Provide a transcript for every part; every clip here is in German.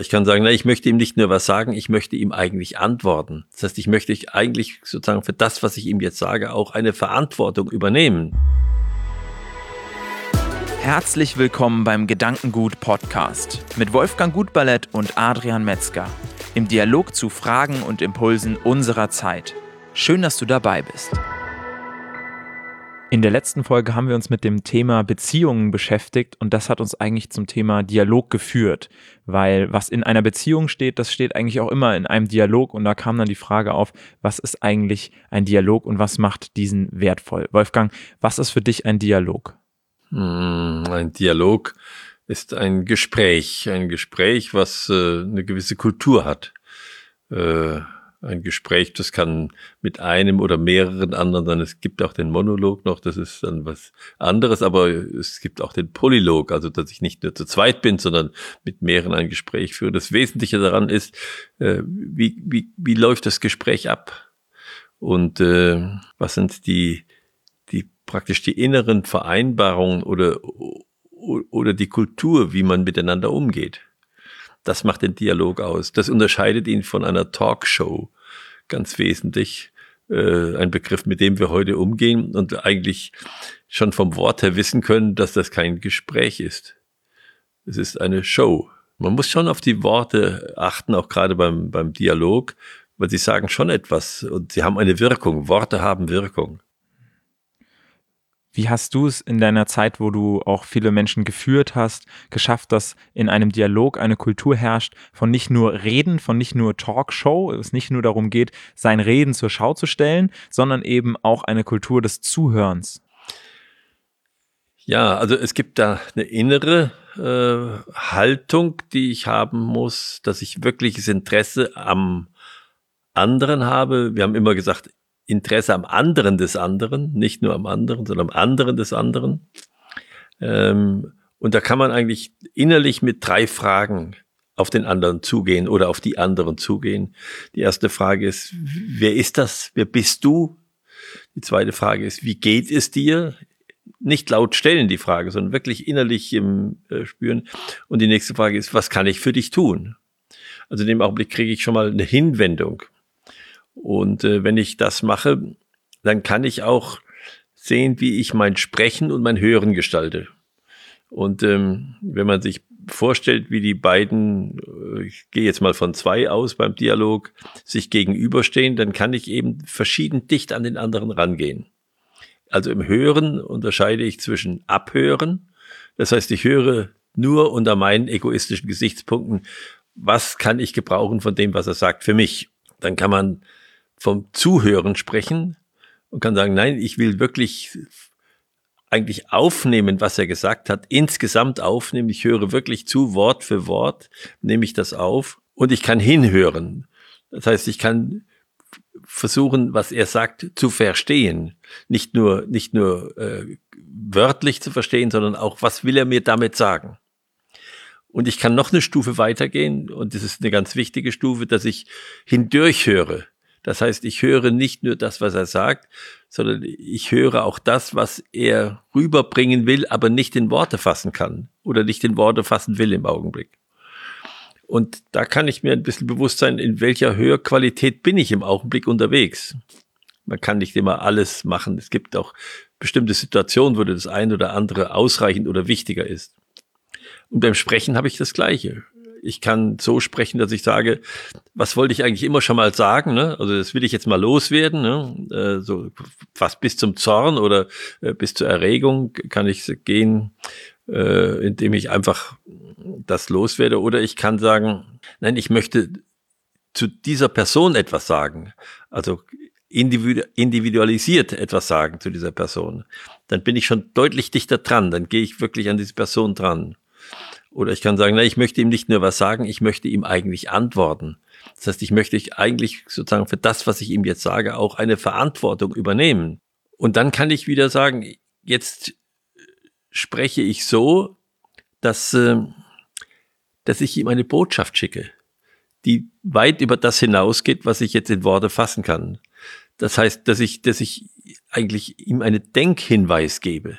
Ich kann sagen, na, ich möchte ihm nicht nur was sagen, ich möchte ihm eigentlich antworten. Das heißt, ich möchte eigentlich sozusagen für das, was ich ihm jetzt sage, auch eine Verantwortung übernehmen. Herzlich willkommen beim Gedankengut Podcast mit Wolfgang Gutballett und Adrian Metzger im Dialog zu Fragen und Impulsen unserer Zeit. Schön, dass du dabei bist. In der letzten Folge haben wir uns mit dem Thema Beziehungen beschäftigt und das hat uns eigentlich zum Thema Dialog geführt, weil was in einer Beziehung steht, das steht eigentlich auch immer in einem Dialog und da kam dann die Frage auf, was ist eigentlich ein Dialog und was macht diesen wertvoll? Wolfgang, was ist für dich ein Dialog? Hm, ein Dialog ist ein Gespräch, ein Gespräch, was äh, eine gewisse Kultur hat. Ein Gespräch, das kann mit einem oder mehreren anderen sein. Es gibt auch den Monolog noch, das ist dann was anderes, aber es gibt auch den Polylog, also dass ich nicht nur zu zweit bin, sondern mit mehreren ein Gespräch führe. Das Wesentliche daran ist, äh, wie, wie, wie läuft das Gespräch ab? Und äh, was sind die, die praktisch die inneren Vereinbarungen oder, oder die Kultur, wie man miteinander umgeht? Das macht den Dialog aus. Das unterscheidet ihn von einer Talkshow ganz wesentlich. Äh, ein Begriff, mit dem wir heute umgehen und eigentlich schon vom Wort her wissen können, dass das kein Gespräch ist. Es ist eine Show. Man muss schon auf die Worte achten, auch gerade beim, beim Dialog, weil sie sagen schon etwas und sie haben eine Wirkung. Worte haben Wirkung. Wie hast du es in deiner Zeit, wo du auch viele Menschen geführt hast, geschafft, dass in einem Dialog eine Kultur herrscht von nicht nur Reden, von nicht nur Talkshow, es nicht nur darum geht, sein Reden zur Schau zu stellen, sondern eben auch eine Kultur des Zuhörens? Ja, also es gibt da eine innere äh, Haltung, die ich haben muss, dass ich wirkliches Interesse am anderen habe. Wir haben immer gesagt, Interesse am anderen des anderen, nicht nur am anderen, sondern am anderen des anderen. Ähm, und da kann man eigentlich innerlich mit drei Fragen auf den anderen zugehen oder auf die anderen zugehen. Die erste Frage ist, wer ist das? Wer bist du? Die zweite Frage ist, wie geht es dir? Nicht laut stellen die Frage, sondern wirklich innerlich im äh, Spüren. Und die nächste Frage ist, was kann ich für dich tun? Also in dem Augenblick kriege ich schon mal eine Hinwendung. Und äh, wenn ich das mache, dann kann ich auch sehen, wie ich mein Sprechen und mein Hören gestalte. Und ähm, wenn man sich vorstellt, wie die beiden, äh, ich gehe jetzt mal von zwei aus beim Dialog, sich gegenüberstehen, dann kann ich eben verschieden dicht an den anderen rangehen. Also im Hören unterscheide ich zwischen Abhören, das heißt, ich höre nur unter meinen egoistischen Gesichtspunkten, was kann ich gebrauchen von dem, was er sagt, für mich. Dann kann man vom Zuhören sprechen und kann sagen, nein, ich will wirklich eigentlich aufnehmen, was er gesagt hat, insgesamt aufnehmen. Ich höre wirklich zu, Wort für Wort, nehme ich das auf und ich kann hinhören. Das heißt, ich kann versuchen, was er sagt, zu verstehen. Nicht nur, nicht nur äh, wörtlich zu verstehen, sondern auch, was will er mir damit sagen. Und ich kann noch eine Stufe weitergehen, und das ist eine ganz wichtige Stufe, dass ich hindurch höre. Das heißt, ich höre nicht nur das, was er sagt, sondern ich höre auch das, was er rüberbringen will, aber nicht in Worte fassen kann oder nicht in Worte fassen will im Augenblick. Und da kann ich mir ein bisschen bewusst sein, in welcher Hörqualität bin ich im Augenblick unterwegs. Man kann nicht immer alles machen. Es gibt auch bestimmte Situationen, wo das ein oder andere ausreichend oder wichtiger ist. Und beim Sprechen habe ich das Gleiche ich kann so sprechen, dass ich sage, was wollte ich eigentlich immer schon mal sagen? Ne? Also das will ich jetzt mal loswerden, ne? äh, so fast bis zum Zorn oder äh, bis zur Erregung kann ich gehen, äh, indem ich einfach das loswerde. Oder ich kann sagen, nein, ich möchte zu dieser Person etwas sagen. Also individualisiert etwas sagen zu dieser Person. Dann bin ich schon deutlich dichter dran. Dann gehe ich wirklich an diese Person dran. Oder ich kann sagen, na, ich möchte ihm nicht nur was sagen, ich möchte ihm eigentlich antworten. Das heißt, ich möchte eigentlich sozusagen für das, was ich ihm jetzt sage, auch eine Verantwortung übernehmen. Und dann kann ich wieder sagen, jetzt spreche ich so, dass, äh, dass ich ihm eine Botschaft schicke, die weit über das hinausgeht, was ich jetzt in Worte fassen kann. Das heißt, dass ich, dass ich eigentlich ihm einen Denkhinweis gebe.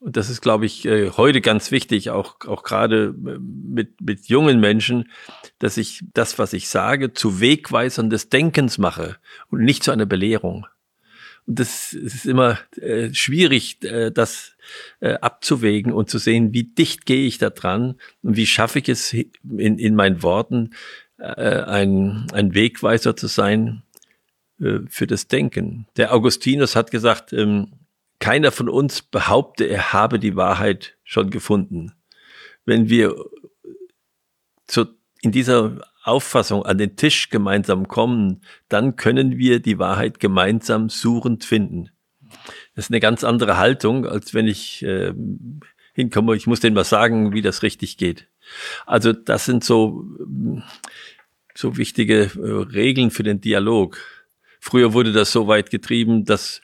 Und das ist, glaube ich, äh, heute ganz wichtig, auch, auch gerade äh, mit, mit jungen Menschen, dass ich das, was ich sage, zu Wegweisern des Denkens mache und nicht zu einer Belehrung. Und das ist immer äh, schwierig, das abzuwägen und zu sehen, wie dicht gehe ich da dran und wie schaffe ich es in, in meinen Worten, ein, ein Wegweiser zu sein für das Denken. Der Augustinus hat gesagt, ähm, keiner von uns behaupte, er habe die Wahrheit schon gefunden. Wenn wir zu, in dieser Auffassung an den Tisch gemeinsam kommen, dann können wir die Wahrheit gemeinsam suchend finden. Das ist eine ganz andere Haltung, als wenn ich äh, hinkomme, ich muss denen was sagen, wie das richtig geht. Also das sind so, so wichtige äh, Regeln für den Dialog. Früher wurde das so weit getrieben, dass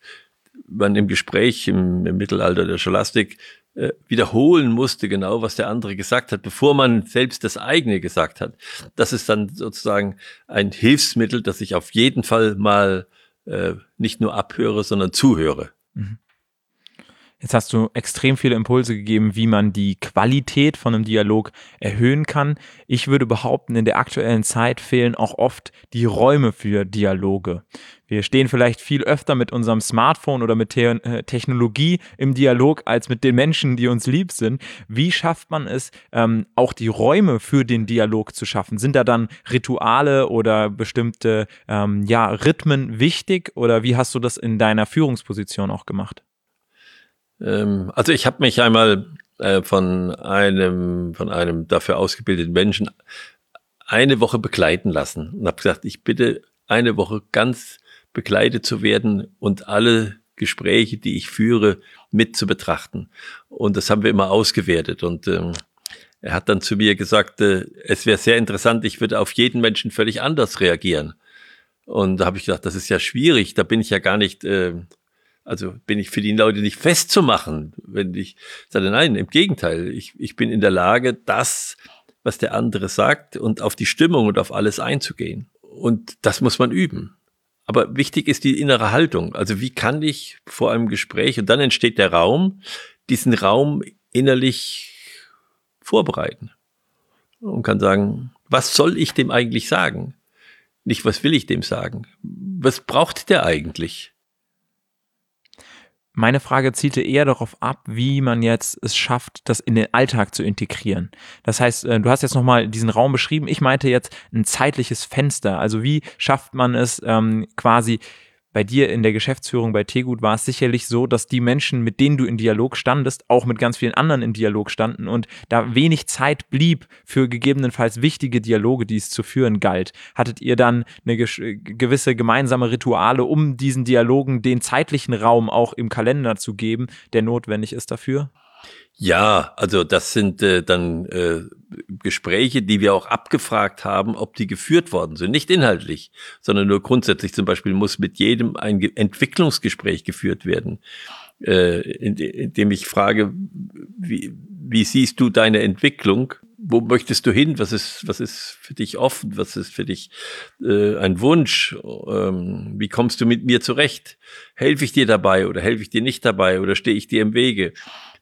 man im Gespräch im, im Mittelalter der Scholastik äh, wiederholen musste, genau was der andere gesagt hat, bevor man selbst das eigene gesagt hat. Das ist dann sozusagen ein Hilfsmittel, dass ich auf jeden Fall mal äh, nicht nur abhöre, sondern zuhöre. Mhm. Jetzt hast du extrem viele Impulse gegeben, wie man die Qualität von einem Dialog erhöhen kann. Ich würde behaupten, in der aktuellen Zeit fehlen auch oft die Räume für Dialoge. Wir stehen vielleicht viel öfter mit unserem Smartphone oder mit äh, Technologie im Dialog als mit den Menschen, die uns lieb sind. Wie schafft man es, ähm, auch die Räume für den Dialog zu schaffen? Sind da dann Rituale oder bestimmte ähm, ja, Rhythmen wichtig oder wie hast du das in deiner Führungsposition auch gemacht? Ähm, also ich habe mich einmal äh, von einem von einem dafür ausgebildeten Menschen eine Woche begleiten lassen und habe gesagt, ich bitte eine Woche ganz begleitet zu werden und alle Gespräche, die ich führe, mit zu betrachten. Und das haben wir immer ausgewertet. Und ähm, er hat dann zu mir gesagt, äh, es wäre sehr interessant, ich würde auf jeden Menschen völlig anders reagieren. Und da habe ich gedacht, das ist ja schwierig, da bin ich ja gar nicht äh, also bin ich für die Leute nicht festzumachen, wenn ich sage, nein, im Gegenteil, ich, ich bin in der Lage, das, was der andere sagt und auf die Stimmung und auf alles einzugehen. Und das muss man üben. Aber wichtig ist die innere Haltung. Also wie kann ich vor einem Gespräch, und dann entsteht der Raum, diesen Raum innerlich vorbereiten und kann sagen, was soll ich dem eigentlich sagen? Nicht, was will ich dem sagen? Was braucht der eigentlich? Meine Frage zielte eher darauf ab, wie man jetzt es schafft, das in den Alltag zu integrieren. Das heißt, äh, du hast jetzt nochmal diesen Raum beschrieben. Ich meinte jetzt ein zeitliches Fenster. Also wie schafft man es ähm, quasi bei dir in der Geschäftsführung bei Tegut war es sicherlich so, dass die Menschen, mit denen du in Dialog standest, auch mit ganz vielen anderen in Dialog standen und da wenig Zeit blieb für gegebenenfalls wichtige Dialoge, die es zu führen galt. Hattet ihr dann eine gewisse gemeinsame Rituale, um diesen Dialogen den zeitlichen Raum auch im Kalender zu geben, der notwendig ist dafür? Ja, also das sind äh, dann äh, Gespräche, die wir auch abgefragt haben, ob die geführt worden sind. Nicht inhaltlich, sondern nur grundsätzlich. Zum Beispiel muss mit jedem ein Ge Entwicklungsgespräch geführt werden, äh, in, dem ich frage, wie, wie siehst du deine Entwicklung? Wo möchtest du hin? Was ist, was ist für dich offen? Was ist für dich äh, ein Wunsch? Ähm, wie kommst du mit mir zurecht? Helfe ich dir dabei oder helfe ich dir nicht dabei oder stehe ich dir im Wege?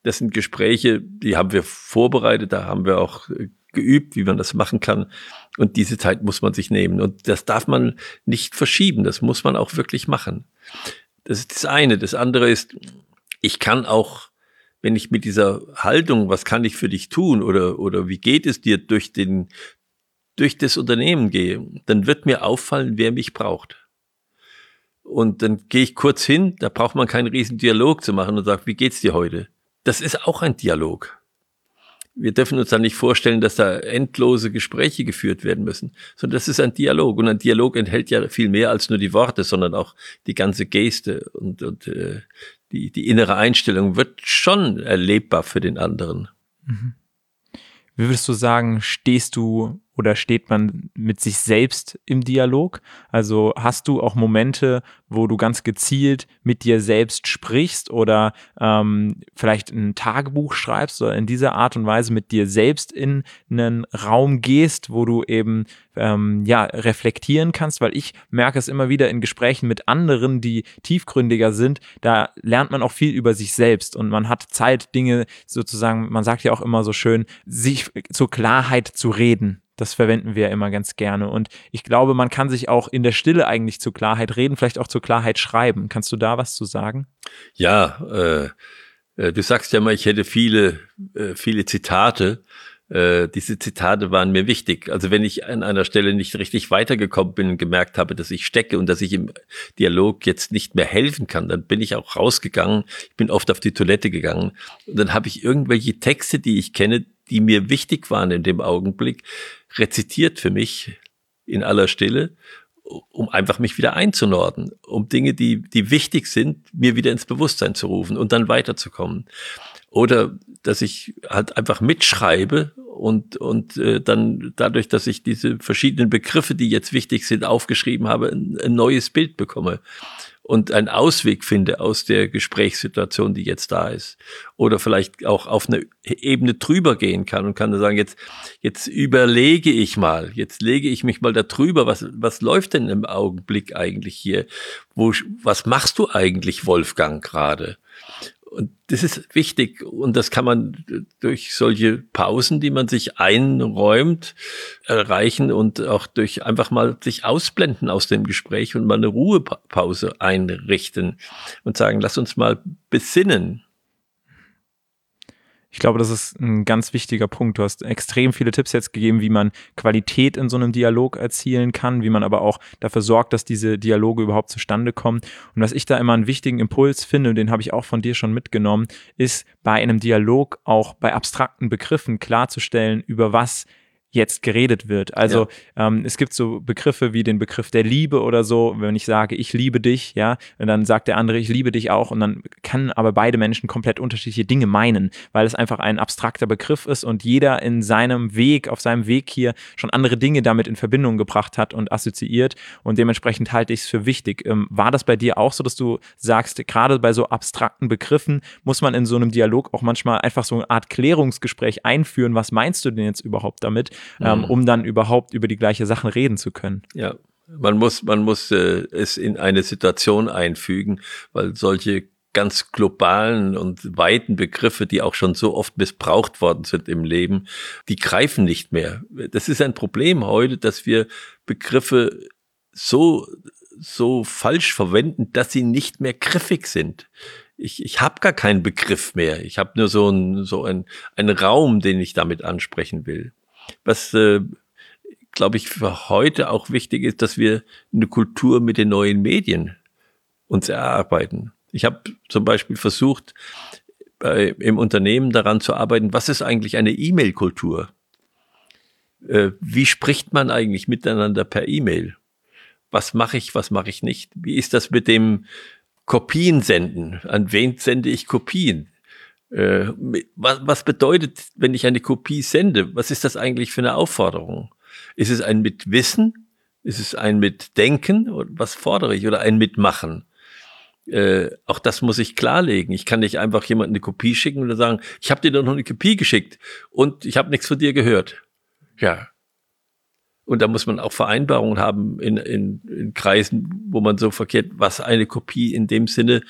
Das sind Gespräche, die haben wir vorbereitet, da haben wir auch äh, geübt, wie man das machen kann. Und diese Zeit muss man sich nehmen. Und das darf man nicht verschieben. Das muss man auch wirklich machen. Das ist das eine. Das andere ist, ich kann auch, wenn ich mit dieser Haltung, was kann ich für dich tun oder, oder wie geht es dir durch den, durch das Unternehmen gehe, dann wird mir auffallen, wer mich braucht. Und dann gehe ich kurz hin, da braucht man keinen riesen Dialog zu machen und sagt, wie geht's dir heute? Das ist auch ein Dialog. Wir dürfen uns da nicht vorstellen, dass da endlose Gespräche geführt werden müssen, sondern das ist ein Dialog. Und ein Dialog enthält ja viel mehr als nur die Worte, sondern auch die ganze Geste und, und äh, die, die innere Einstellung wird schon erlebbar für den anderen. Mhm. Wie würdest du sagen, stehst du oder steht man mit sich selbst im Dialog? Also hast du auch Momente, wo du ganz gezielt mit dir selbst sprichst oder ähm, vielleicht ein Tagebuch schreibst oder in dieser Art und Weise mit dir selbst in einen Raum gehst, wo du eben ähm, ja reflektieren kannst, weil ich merke es immer wieder in Gesprächen mit anderen, die tiefgründiger sind, da lernt man auch viel über sich selbst und man hat Zeit, Dinge sozusagen, man sagt ja auch immer so schön, sich zur Klarheit zu reden. Das verwenden wir immer ganz gerne. Und ich glaube, man kann sich auch in der Stille eigentlich zur Klarheit reden, vielleicht auch zur Klarheit schreiben. Kannst du da was zu sagen? Ja, äh, äh du sagst ja mal, ich hätte viele, äh, viele Zitate. Äh, diese Zitate waren mir wichtig. Also wenn ich an einer Stelle nicht richtig weitergekommen bin und gemerkt habe, dass ich stecke und dass ich im Dialog jetzt nicht mehr helfen kann, dann bin ich auch rausgegangen. Ich bin oft auf die Toilette gegangen und dann habe ich irgendwelche Texte, die ich kenne, die mir wichtig waren in dem Augenblick, rezitiert für mich in aller Stille, um einfach mich wieder einzunorden, um Dinge, die, die wichtig sind, mir wieder ins Bewusstsein zu rufen und dann weiterzukommen. Oder dass ich halt einfach mitschreibe und, und äh, dann dadurch, dass ich diese verschiedenen Begriffe, die jetzt wichtig sind, aufgeschrieben habe, ein, ein neues Bild bekomme und einen Ausweg finde aus der Gesprächssituation, die jetzt da ist. Oder vielleicht auch auf eine Ebene drüber gehen kann und kann sagen, jetzt, jetzt überlege ich mal, jetzt lege ich mich mal da drüber, was, was läuft denn im Augenblick eigentlich hier? Wo, was machst du eigentlich, Wolfgang, gerade? Und das ist wichtig und das kann man durch solche Pausen, die man sich einräumt, erreichen und auch durch einfach mal sich ausblenden aus dem Gespräch und mal eine Ruhepause einrichten und sagen, lass uns mal besinnen. Ich glaube, das ist ein ganz wichtiger Punkt. Du hast extrem viele Tipps jetzt gegeben, wie man Qualität in so einem Dialog erzielen kann, wie man aber auch dafür sorgt, dass diese Dialoge überhaupt zustande kommen. Und was ich da immer einen wichtigen Impuls finde, den habe ich auch von dir schon mitgenommen, ist bei einem Dialog auch bei abstrakten Begriffen klarzustellen, über was jetzt geredet wird. Also ja. ähm, es gibt so Begriffe wie den Begriff der Liebe oder so, wenn ich sage, ich liebe dich, ja, und dann sagt der andere, ich liebe dich auch und dann kann aber beide Menschen komplett unterschiedliche Dinge meinen, weil es einfach ein abstrakter Begriff ist und jeder in seinem Weg, auf seinem Weg hier schon andere Dinge damit in Verbindung gebracht hat und assoziiert und dementsprechend halte ich es für wichtig. Ähm, war das bei dir auch so, dass du sagst, gerade bei so abstrakten Begriffen muss man in so einem Dialog auch manchmal einfach so eine Art Klärungsgespräch einführen, was meinst du denn jetzt überhaupt damit? Ähm, mhm. um dann überhaupt über die gleiche Sachen reden zu können. Ja, man muss, man muss äh, es in eine Situation einfügen, weil solche ganz globalen und weiten Begriffe, die auch schon so oft missbraucht worden sind im Leben, die greifen nicht mehr. Das ist ein Problem heute, dass wir Begriffe so so falsch verwenden, dass sie nicht mehr griffig sind. Ich, ich habe gar keinen Begriff mehr. Ich habe nur so ein so ein, einen Raum, den ich damit ansprechen will was, äh, glaube ich, für heute auch wichtig ist, dass wir eine Kultur mit den neuen Medien uns erarbeiten. Ich habe zum Beispiel versucht, bei, im Unternehmen daran zu arbeiten, was ist eigentlich eine E-Mail-Kultur? Äh, wie spricht man eigentlich miteinander per E-Mail? Was mache ich, was mache ich nicht? Wie ist das mit dem Kopien senden? An wen sende ich Kopien? Äh, was, was bedeutet, wenn ich eine Kopie sende? Was ist das eigentlich für eine Aufforderung? Ist es ein mit Wissen? Ist es ein mit Denken? Was fordere ich? Oder ein Mitmachen? Äh, auch das muss ich klarlegen. Ich kann nicht einfach jemandem eine Kopie schicken oder sagen, ich habe dir doch noch eine Kopie geschickt und ich habe nichts von dir gehört. Ja. Und da muss man auch Vereinbarungen haben in, in, in Kreisen, wo man so verkehrt, was eine Kopie in dem Sinne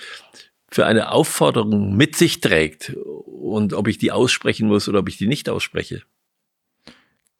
für eine Aufforderung mit sich trägt und ob ich die aussprechen muss oder ob ich die nicht ausspreche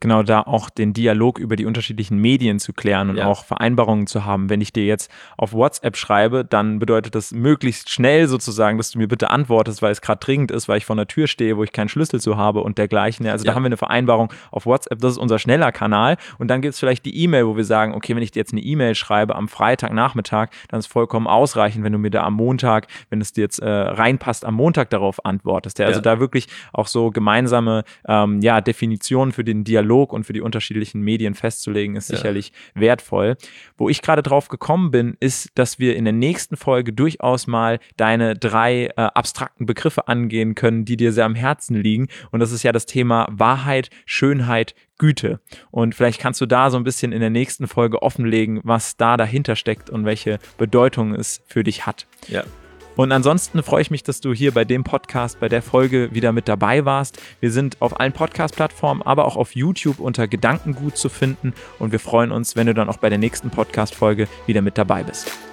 genau da auch den Dialog über die unterschiedlichen Medien zu klären und ja. auch Vereinbarungen zu haben. Wenn ich dir jetzt auf WhatsApp schreibe, dann bedeutet das möglichst schnell sozusagen, dass du mir bitte antwortest, weil es gerade dringend ist, weil ich vor der Tür stehe, wo ich keinen Schlüssel zu habe und dergleichen. Also ja. da haben wir eine Vereinbarung auf WhatsApp, das ist unser schneller Kanal. Und dann gibt es vielleicht die E-Mail, wo wir sagen, okay, wenn ich dir jetzt eine E-Mail schreibe am Freitagnachmittag, dann ist vollkommen ausreichend, wenn du mir da am Montag, wenn es dir jetzt äh, reinpasst, am Montag darauf antwortest. Ja? Also da wirklich auch so gemeinsame ähm, ja, Definitionen für den Dialog Dialog und für die unterschiedlichen Medien festzulegen, ist ja. sicherlich wertvoll. Wo ich gerade drauf gekommen bin, ist, dass wir in der nächsten Folge durchaus mal deine drei äh, abstrakten Begriffe angehen können, die dir sehr am Herzen liegen. Und das ist ja das Thema Wahrheit, Schönheit, Güte. Und vielleicht kannst du da so ein bisschen in der nächsten Folge offenlegen, was da dahinter steckt und welche Bedeutung es für dich hat. Ja. Und ansonsten freue ich mich, dass du hier bei dem Podcast, bei der Folge wieder mit dabei warst. Wir sind auf allen Podcast-Plattformen, aber auch auf YouTube unter Gedankengut zu finden. Und wir freuen uns, wenn du dann auch bei der nächsten Podcast-Folge wieder mit dabei bist.